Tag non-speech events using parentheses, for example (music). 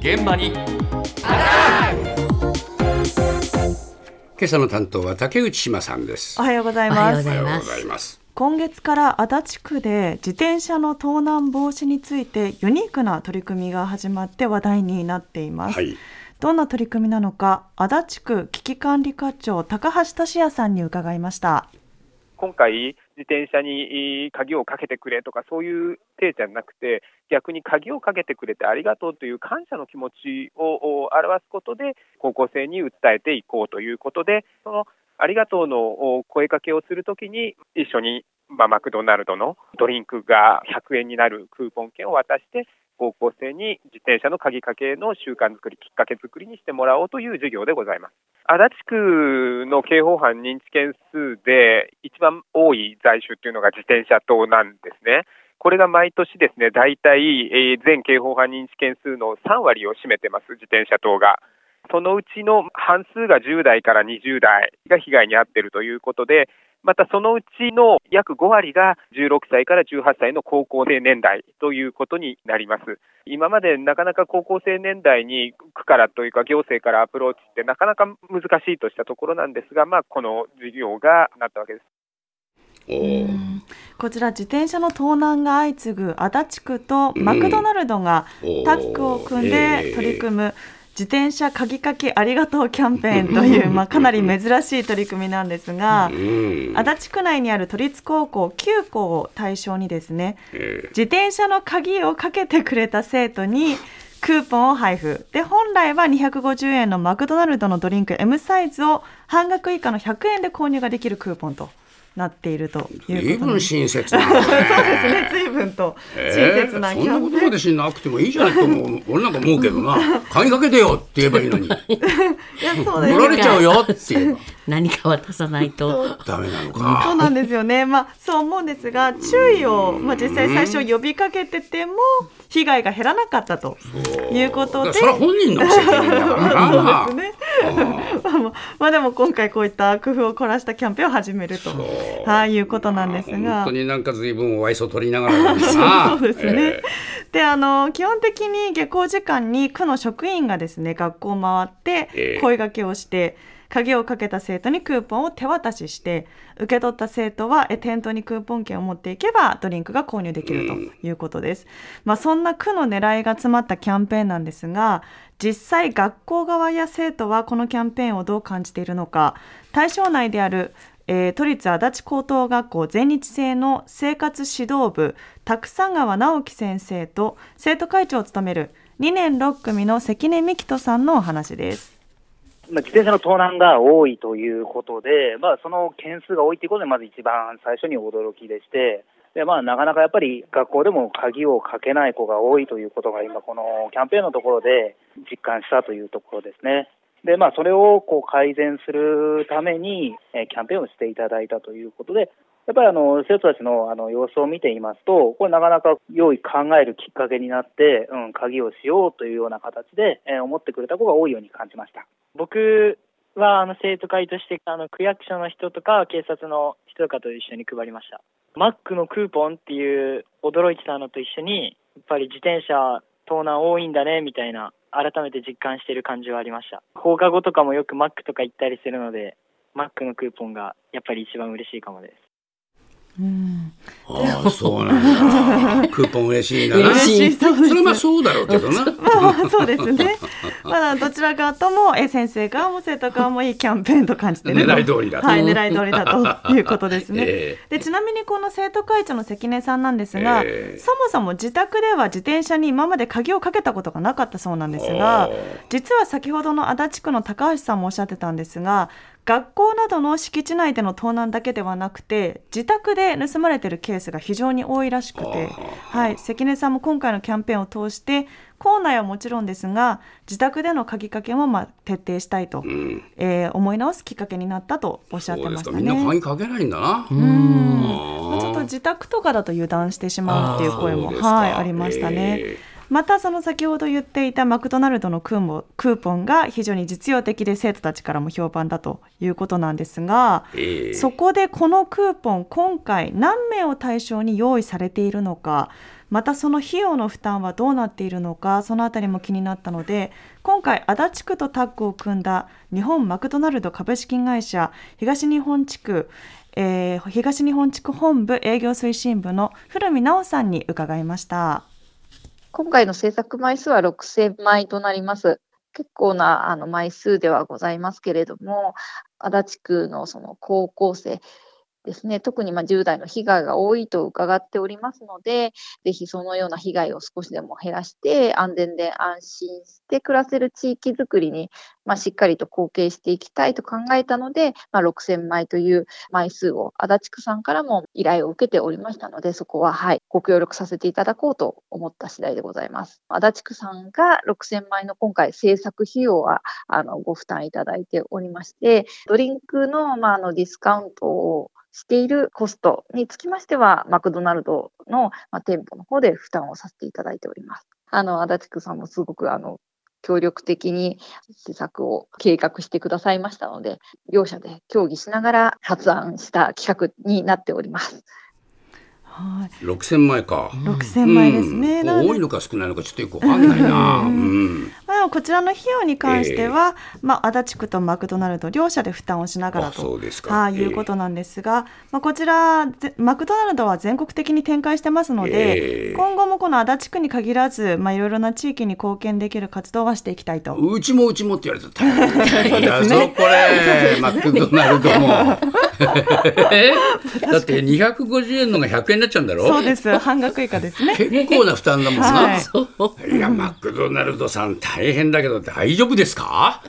現場に。今朝の担当は竹内島さんです。おはようございます。おはようございます。今月から足立区で自転車の盗難防止についてユニークな取り組みが始まって話題になっています、はい。どんな取り組みなのか足立区危機管理課長高橋俊也さんに伺いました。今回、自転車に鍵をかけてくれとか、そういう体じゃなくて、逆に鍵をかけてくれてありがとうという感謝の気持ちを表すことで、高校生に訴えていこうということで、そのありがとうの声かけをするときに、一緒に、まあ、マクドナルドのドリンクが100円になるクーポン券を渡して、高校生に自転車の鍵かけの習慣作り、きっかけ作りにしてもらおうという授業でございます。足立区の刑法犯認知件数で一番多い在種っていうのが自転車盗なんですね。これが毎年ですね、大体、えー全刑法犯認知件数の3割を占めてます、自転車盗が。そのうちの半数が10代から20代が被害に遭っているということで、またそのうちの約5割が16歳から18歳の高校生年代ということになります。今までなかなか高校生年代に区からというか行政からアプローチってなかなか難しいとしたところなんですが、まあ、この授業がなったわけです。こちら自転車の盗難が相次ぐ足立区とマクドナルドがうんタッグを組んで取り組む自転車鍵かけありがとうキャンペーンという、まあ、かなり珍しい取り組みなんですがうん。足立区内にある都立高校9校を対象にですねえ自転車の鍵をかけてくれた生徒にクーポンを配布。で本来は250円のマクドナルドのドリンク M サイズを半額以下の100円で購入ができるクーポンとなっているということです。分親切ね。そうですね、随分と親切なキそんな。ことまでしなくてもいいじゃないと思う。俺なんか思うけどな。鍵かけてよって言えばいいのに。(laughs) いや、そうです取られちゃうよって言えば何か渡さないと。ダメなのそうかなんですよね。まあ、そう思うんですが、注意を、まあ、実際最初呼びかけてても。被害が減らなかったということで。それは本人の責任だからな (laughs) そうですね。(laughs) まあでも今回こういった工夫を凝らしたキャンペーンを始めると。はい、いうことなんです本が当。になんか随分お愛想取りながらそうですね。えで、あの基本的に下校時間に区の職員がですね、学校を回ってええ声掛けをして。鍵をかけた生徒にクーポンを手渡しして受け取った生徒はえ店頭にクーポン券を持っていけばドリンクが購入できるということです。まあそんな区の狙いが詰まったキャンペーンなんですが実際学校側や生徒はこのキャンペーンをどう感じているのか対象内であるえー都立足立高等学校全日制の生活指導部拓佐川直樹先生と生徒会長を務める2年6組の関根美希人さんのお話です。まあ、自転車の盗難が多いということで、まあ、その件数が多いということで、まず一番最初に驚きでして、でまあ、なかなかやっぱり学校でも鍵をかけない子が多いということが今、このキャンペーンのところで実感したというところですね。でまあ、それをこう改善するために、えキャンペーンをしていただいたということで、やっぱりあの生徒たちのあの様子を見ていますと、これ、なかなか良い考えるきっかけになって、うん、鍵をしようというような形で、えー思ってくれた子が多いように感じました。僕はあの生徒会としてあの区役所の人とか警察の人とかと一緒に配りました。マックのクーポンっていう驚いてたのと一緒に、やっぱり自転車盗難多いんだねみたいな、改めて実感してる感じはありました。放課後とかもよくマックとか行ったりするので、マックのクーポンがやっぱり一番嬉しいかもです。うん、ああそうなんだ。(laughs) クーポン嬉しいんだな。嬉しいそれはまあそうだろうけどな。ま (laughs) あそうですね。まあどちら側ともえ先生側も生徒側もいいキャンペーンと感じてると狙い通りだと。はい狙い通りだということですね。(laughs) えでちなみにこの生徒会長の関根さんなんですが、ええ。そもそも自宅では自転車に今まで鍵をかけたことがなかったそうなんですが実は先ほどの足立区の高橋さんもおっしゃってたんですが学校などの敷地内での盗難だけではなくて自宅で盗まれているケースが非常に多いらしくて、はい、関根さんも今回のキャンペーンを通して校内はもちろんですが自宅での鍵かけもまあ徹底したいと、うん。えー思い直すきっかけになったとおっしゃってますしたね。かみんな鍵かけないんだな。うん。ちょっと自宅とかだと油断してしまうっていう声もはいありましたね。えまたその先ほど言っていたマクドナルドのクーポンクーポンが非常に実用的で生徒たちからも評判だということなんですが、ええ。そこでこのクーポン今回何名を対象に用意されているのかまたその費用の負担はどうなっているのかそのあたりも気になったので今回足立区とタッグを組んだ日本マクドナルド株式会社東日本地区えー、東日本地区本部営業推進部の古見直さんに伺いました今回の制作枚数は6000枚となります。結構なあの枚数ではございますけれども、足立区のその高校生ですね、特にま10代の被害が多いと伺っておりますので、ぜひそのような被害を少しでも減らして、安全で安心して暮らせる地域づくりに、まあ、しっかりと貢献していきたいと考えたので、まあ、6000枚という枚数を足立区さんからも依頼を受けておりましたので、そこは、はい、ご協力させていただこうと思った次第でございます。足立区さんが6000枚の今回制作費用はあのご負担いただいておりまして、ドリンクの,、ま、あのディスカウントをしているコストにつきましては、マクドナルドの、まあ、店舗の方で負担をさせていただいております。あの、足立区さんもすごくあの協力的に施策を計画してくださいましたので、両者で協議しながら発案した企画になっております。はい、6000枚か。6000枚ですね。うん多いのか少ないのかちょっとよくわかんないな。(laughs) うん。まあ、こちらの費用に関しては、まあ、足立区とマクドナルド両社で負担をしながらとうですか。はい、うことなんですが、まあ、こちらぜマクドナルドは全国的に展開してますので、ええ。今後もこの足立区に限らず、まあ、いろいろな地域に貢献できる活動はしていきたいと。うちもうちもって言われたら大変 (laughs) だぞ、これ。(laughs) マクドナルドも。えだって250円のが100円になっちゃうんだろ？そうです半額以下ですね。結構な負担だもんな。はいそう。いや、マクドナルドさん大変だけど大丈夫ですか？